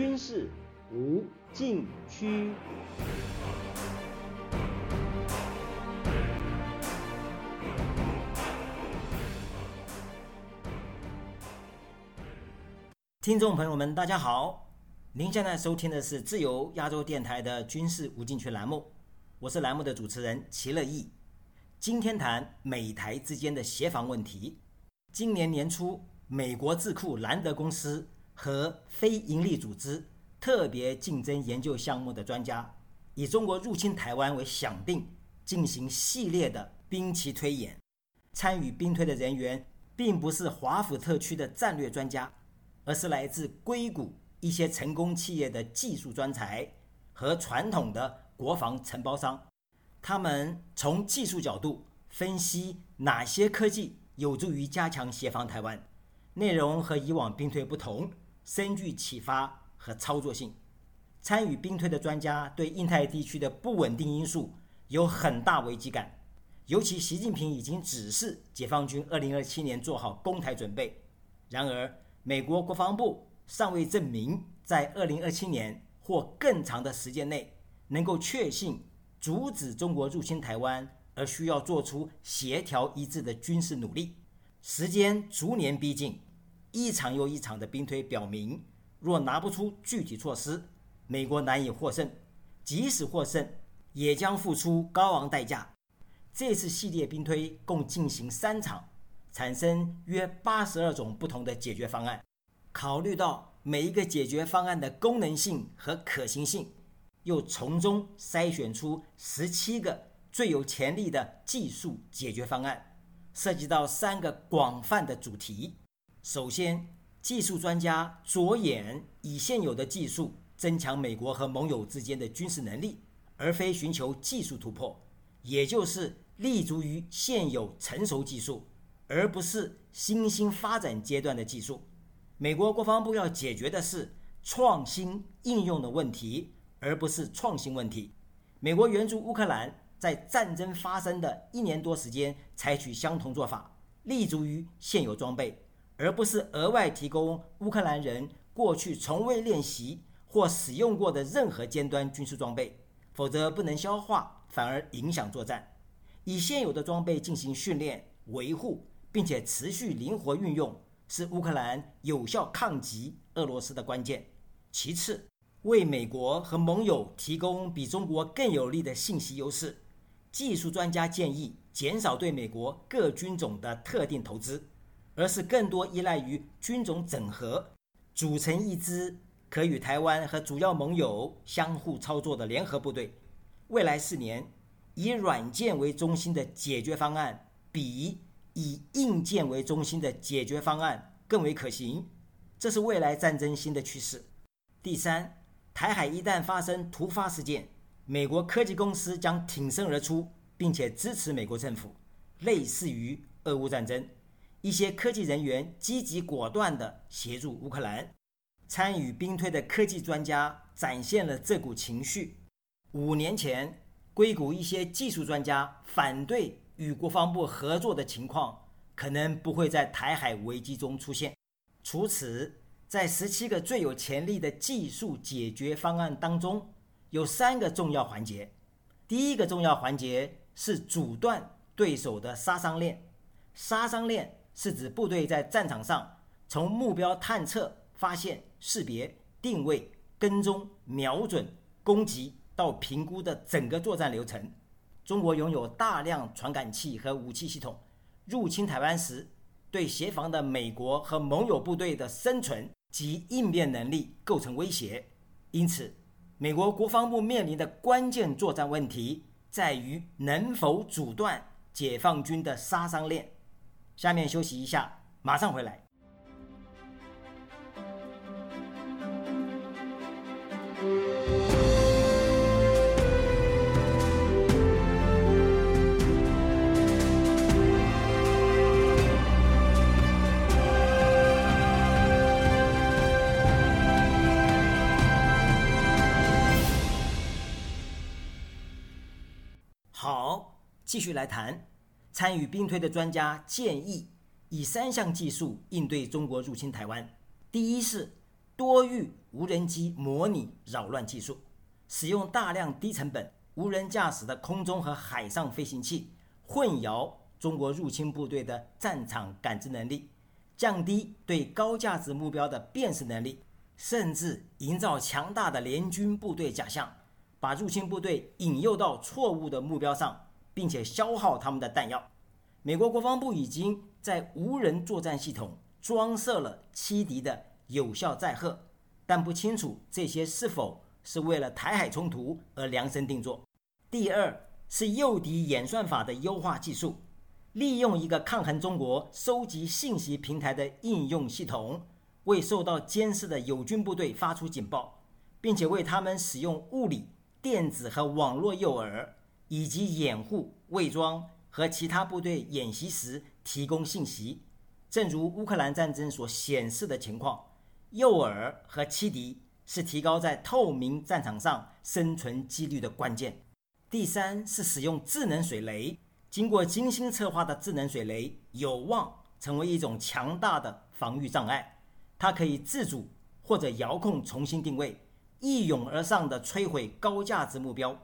军事无禁区。听众朋友们，大家好，您现在收听的是自由亚洲电台的军事无禁区栏目，我是栏目的主持人齐乐意。今天谈美台之间的协防问题。今年年初，美国智库兰德公司和非营利组织特别竞争研究项目的专家，以中国入侵台湾为响定，进行系列的兵棋推演。参与兵推的人员，并不是华府特区的战略专家。而是来自硅谷一些成功企业的技术专才和传统的国防承包商，他们从技术角度分析哪些科技有助于加强协防台湾，内容和以往兵推不同，深具启发和操作性。参与兵推的专家对印太地区的不稳定因素有很大危机感，尤其习近平已经指示解放军2027年做好攻台准备，然而。美国国防部尚未证明在2027年或更长的时间内能够确信阻止中国入侵台湾，而需要做出协调一致的军事努力。时间逐年逼近，一场又一场的兵推表明，若拿不出具体措施，美国难以获胜。即使获胜，也将付出高昂代价。这次系列兵推共进行三场。产生约八十二种不同的解决方案，考虑到每一个解决方案的功能性和可行性，又从中筛选出十七个最有潜力的技术解决方案，涉及到三个广泛的主题。首先，技术专家着眼以现有的技术增强美国和盟友之间的军事能力，而非寻求技术突破，也就是立足于现有成熟技术。而不是新兴发展阶段的技术。美国国防部要解决的是创新应用的问题，而不是创新问题。美国援助乌克兰，在战争发生的一年多时间，采取相同做法，立足于现有装备，而不是额外提供乌克兰人过去从未练习或使用过的任何尖端军事装备，否则不能消化，反而影响作战。以现有的装备进行训练、维护。并且持续灵活运用，是乌克兰有效抗击俄罗斯的关键。其次，为美国和盟友提供比中国更有利的信息优势。技术专家建议减少对美国各军种的特定投资，而是更多依赖于军种整合，组成一支可与台湾和主要盟友相互操作的联合部队。未来四年，以软件为中心的解决方案比。以硬件为中心的解决方案更为可行，这是未来战争新的趋势。第三，台海一旦发生突发事件，美国科技公司将挺身而出，并且支持美国政府，类似于俄乌战争。一些科技人员积极果断地协助乌克兰，参与兵推的科技专家展现了这股情绪。五年前，硅谷一些技术专家反对。与国防部合作的情况可能不会在台海危机中出现。除此，在十七个最有潜力的技术解决方案当中，有三个重要环节。第一个重要环节是阻断对手的杀伤链。杀伤链是指部队在战场上从目标探测、发现、识别、定位、跟踪、瞄准、攻击到评估的整个作战流程。中国拥有大量传感器和武器系统，入侵台湾时，对协防的美国和盟友部队的生存及应变能力构成威胁。因此，美国国防部面临的关键作战问题在于能否阻断解放军的杀伤链。下面休息一下，马上回来。好继续来谈，参与兵推的专家建议以三项技术应对中国入侵台湾。第一是多域无人机模拟扰乱技术，使用大量低成本无人驾驶的空中和海上飞行器，混淆中国入侵部队的战场感知能力，降低对高价值目标的辨识能力，甚至营造强大的联军部队假象，把入侵部队引诱到错误的目标上，并且消耗他们的弹药。美国国防部已经在无人作战系统装设了欺敌的有效载荷，但不清楚这些是否是为了台海冲突而量身定做。第二是诱敌演算法的优化技术，利用一个抗衡中国收集信息平台的应用系统，为受到监视的友军部队发出警报，并且为他们使用物理、电子和网络诱饵，以及掩护、伪装。和其他部队演习时提供信息，正如乌克兰战争所显示的情况，诱饵和欺敌是提高在透明战场上生存几率的关键。第三是使用智能水雷，经过精心策划的智能水雷有望成为一种强大的防御障碍，它可以自主或者遥控重新定位，一涌而上的摧毁高价值目标，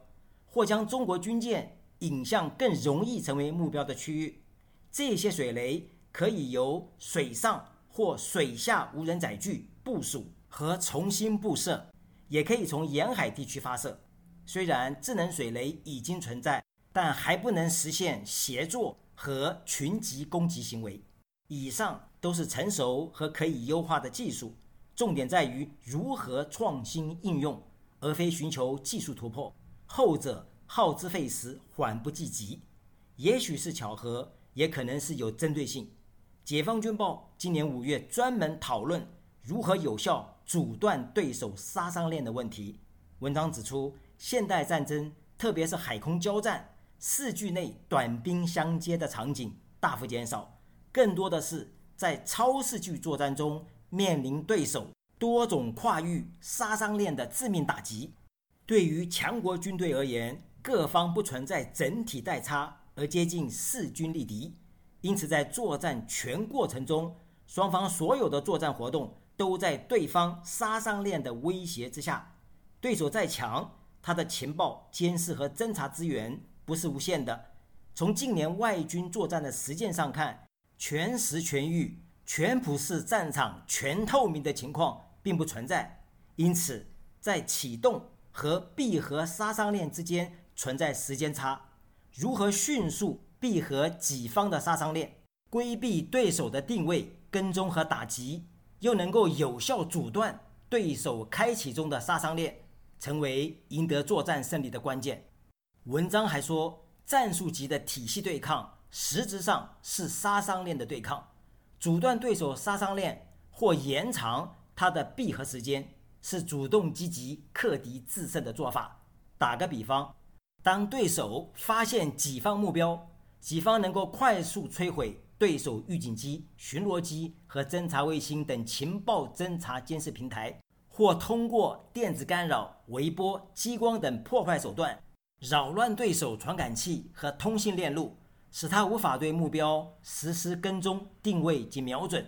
或将中国军舰。引向更容易成为目标的区域，这些水雷可以由水上或水下无人载具部署和重新布设，也可以从沿海地区发射。虽然智能水雷已经存在，但还不能实现协作和群集攻击行为。以上都是成熟和可以优化的技术，重点在于如何创新应用，而非寻求技术突破。后者。耗资费时，缓不济急，也许是巧合，也可能是有针对性。解放军报今年五月专门讨论如何有效阻断对手杀伤链的问题。文章指出，现代战争，特别是海空交战，四距内短兵相接的场景大幅减少，更多的是在超视距作战中面临对手多种跨域杀伤链的致命打击。对于强国军队而言，各方不存在整体代差而接近势均力敌，因此在作战全过程中，双方所有的作战活动都在对方杀伤链的威胁之下。对手再强，他的情报、监视和侦察资源不是无限的。从近年外军作战的实践上看，全时全域、全普式战场全透明的情况并不存在。因此，在启动和闭合杀伤链之间。存在时间差，如何迅速闭合己方的杀伤链，规避对手的定位、跟踪和打击，又能够有效阻断对手开启中的杀伤链，成为赢得作战胜利的关键。文章还说，战术级的体系对抗实质上是杀伤链的对抗，阻断对手杀伤链或延长它的闭合时间，是主动积极克敌制胜的做法。打个比方。当对手发现己方目标，己方能够快速摧毁对手预警机、巡逻机和侦察卫星等情报侦察监视平台，或通过电子干扰、微波、激光等破坏手段扰乱对手传感器和通信链路，使他无法对目标实施跟踪、定位及瞄准。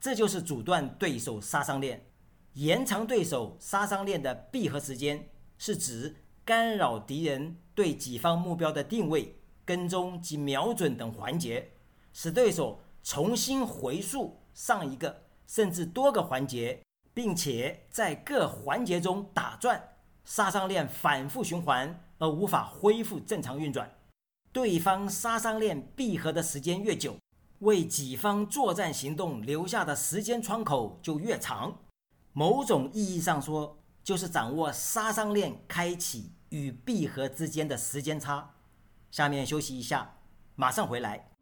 这就是阻断对手杀伤链、延长对手杀伤链的闭合时间，是指。干扰敌人对己方目标的定位、跟踪及瞄准等环节，使对手重新回溯上一个甚至多个环节，并且在各环节中打转，杀伤链反复循环而无法恢复正常运转。对方杀伤链闭合的时间越久，为己方作战行动留下的时间窗口就越长。某种意义上说。就是掌握杀伤链开启与闭合之间的时间差。下面休息一下，马上回来。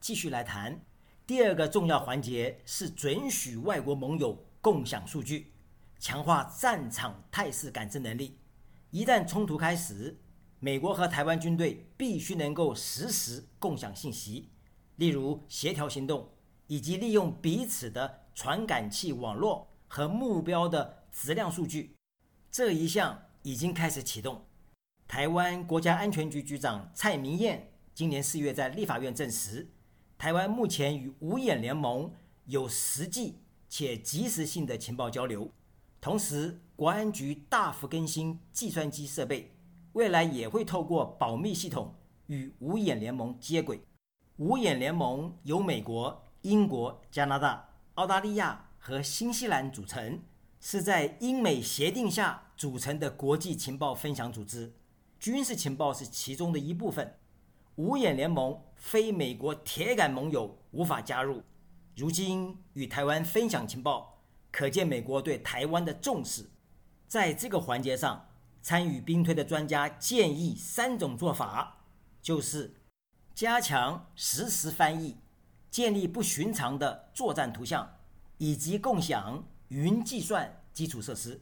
继续来谈，第二个重要环节是准许外国盟友共享数据，强化战场态势感知能力。一旦冲突开始，美国和台湾军队必须能够实时共享信息，例如协调行动，以及利用彼此的传感器网络和目标的质量数据。这一项已经开始启动。台湾国家安全局局长蔡明彦今年四月在立法院证实，台湾目前与五眼联盟有实际且及时性的情报交流。同时，国安局大幅更新计算机设备。未来也会透过保密系统与五眼联盟接轨。五眼联盟由美国、英国、加拿大、澳大利亚和新西兰组成，是在英美协定下组成的国际情报分享组织。军事情报是其中的一部分。五眼联盟非美国铁杆盟友无法加入。如今与台湾分享情报，可见美国对台湾的重视。在这个环节上。参与兵推的专家建议三种做法，就是加强实时翻译，建立不寻常的作战图像，以及共享云计算基础设施。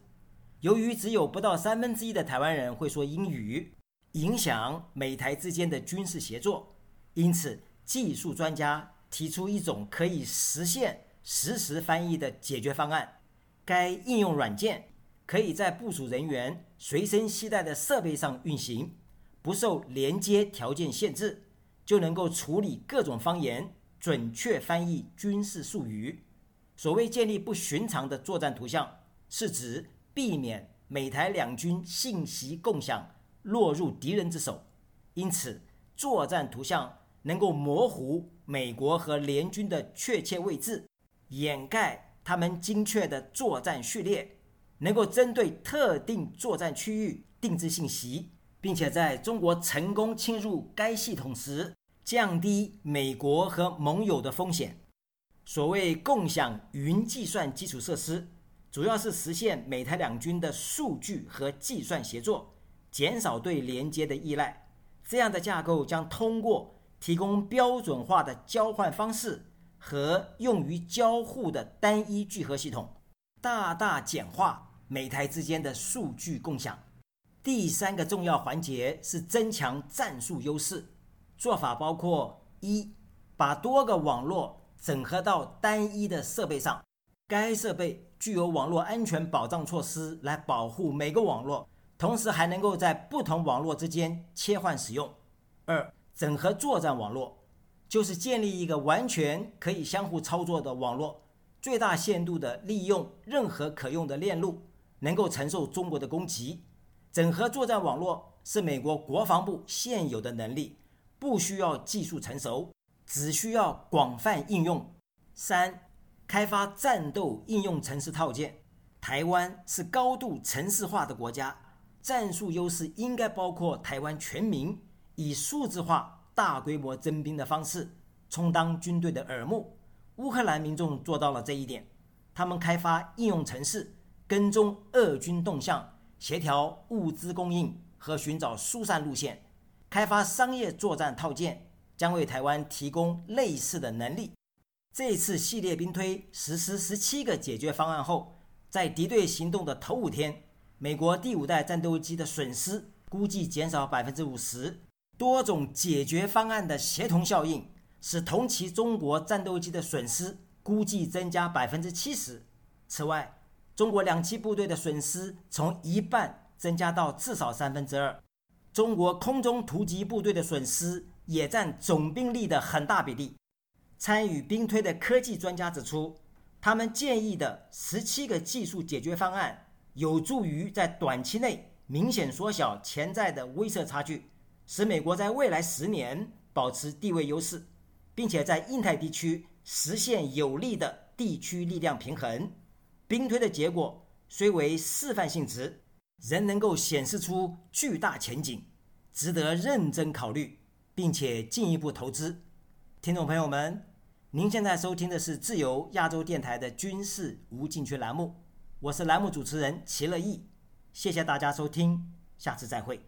由于只有不到三分之一的台湾人会说英语，影响美台之间的军事协作，因此技术专家提出一种可以实现实时翻译的解决方案。该应用软件。可以在部署人员随身携带的设备上运行，不受连接条件限制，就能够处理各种方言，准确翻译军事术语。所谓建立不寻常的作战图像，是指避免美台两军信息共享落入敌人之手。因此，作战图像能够模糊美国和联军的确切位置，掩盖他们精确的作战序列。能够针对特定作战区域定制信息，并且在中国成功侵入该系统时，降低美国和盟友的风险。所谓共享云计算基础设施，主要是实现美台两军的数据和计算协作，减少对连接的依赖。这样的架构将通过提供标准化的交换方式和用于交互的单一聚合系统，大大简化。每台之间的数据共享，第三个重要环节是增强战术优势。做法包括：一，把多个网络整合到单一的设备上，该设备具有网络安全保障措施来保护每个网络，同时还能够在不同网络之间切换使用。二，整合作战网络，就是建立一个完全可以相互操作的网络，最大限度地利用任何可用的链路。能够承受中国的攻击，整合作战网络是美国国防部现有的能力，不需要技术成熟，只需要广泛应用。三、开发战斗应用城市套件。台湾是高度城市化的国家，战术优势应该包括台湾全民以数字化大规模征兵的方式充当军队的耳目。乌克兰民众做到了这一点，他们开发应用城市。跟踪俄军动向，协调物资供应和寻找疏散路线，开发商业作战套件，将为台湾提供类似的能力。这次系列兵推实施十七个解决方案后，在敌对行动的头五天，美国第五代战斗机的损失估计减少百分之五十。多种解决方案的协同效应，使同期中国战斗机的损失估计增加百分之七十。此外，中国两栖部队的损失从一半增加到至少三分之二，中国空中突击部队的损失也占总兵力的很大比例。参与兵推的科技专家指出，他们建议的十七个技术解决方案有助于在短期内明显缩小潜在的威慑差距，使美国在未来十年保持地位优势，并且在印太地区实现有利的地区力量平衡。兵推的结果虽为示范性质，仍能够显示出巨大前景，值得认真考虑，并且进一步投资。听众朋友们，您现在收听的是自由亚洲电台的军事无禁区栏目，我是栏目主持人齐乐意，谢谢大家收听，下次再会。